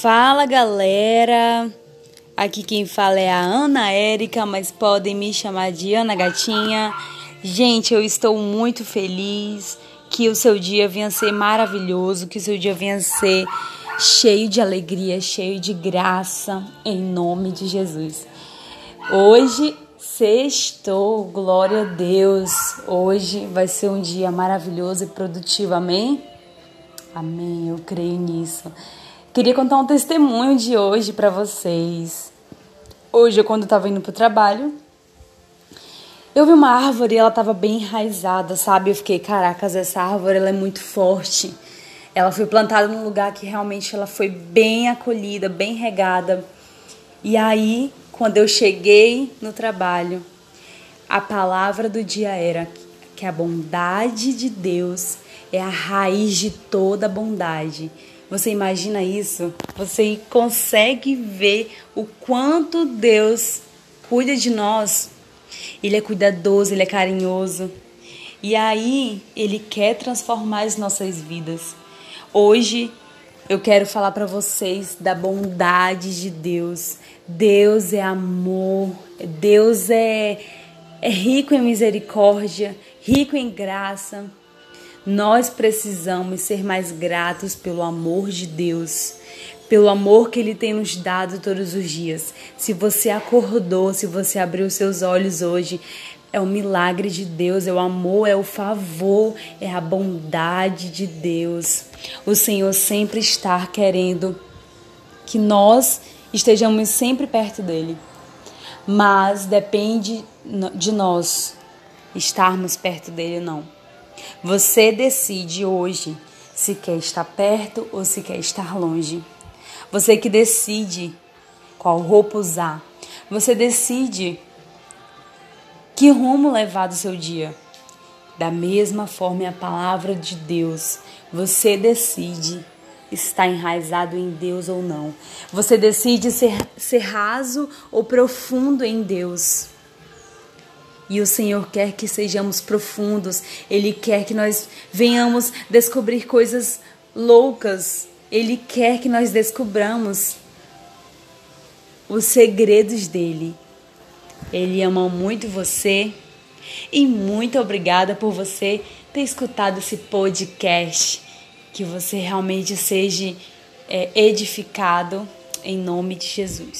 Fala galera, aqui quem fala é a Ana Érica, mas podem me chamar de Ana Gatinha. Gente, eu estou muito feliz que o seu dia venha ser maravilhoso, que o seu dia venha ser cheio de alegria, cheio de graça, em nome de Jesus. Hoje, sextou, glória a Deus. Hoje vai ser um dia maravilhoso e produtivo, amém? Amém, eu creio nisso. Queria contar um testemunho de hoje para vocês. Hoje, quando eu estava indo pro trabalho, eu vi uma árvore e ela estava bem enraizada, sabe? Eu fiquei, caracas, essa árvore ela é muito forte. Ela foi plantada num lugar que realmente ela foi bem acolhida, bem regada. E aí, quando eu cheguei no trabalho, a palavra do dia era que a bondade de Deus é a raiz de toda bondade. Você imagina isso? Você consegue ver o quanto Deus cuida de nós? Ele é cuidadoso, ele é carinhoso. E aí, ele quer transformar as nossas vidas. Hoje eu quero falar para vocês da bondade de Deus. Deus é amor, Deus é, é rico em misericórdia, rico em graça. Nós precisamos ser mais gratos pelo amor de Deus, pelo amor que Ele tem nos dado todos os dias. Se você acordou, se você abriu seus olhos hoje, é o milagre de Deus, é o amor, é o favor, é a bondade de Deus. O Senhor sempre está querendo que nós estejamos sempre perto dele. Mas depende de nós estarmos perto dele não. Você decide hoje se quer estar perto ou se quer estar longe. Você que decide qual roupa usar. Você decide que rumo levar do seu dia. Da mesma forma, é a palavra de Deus. Você decide estar enraizado em Deus ou não. Você decide ser, ser raso ou profundo em Deus. E o Senhor quer que sejamos profundos, Ele quer que nós venhamos descobrir coisas loucas, Ele quer que nós descobramos os segredos dele. Ele ama muito você e muito obrigada por você ter escutado esse podcast. Que você realmente seja é, edificado em nome de Jesus.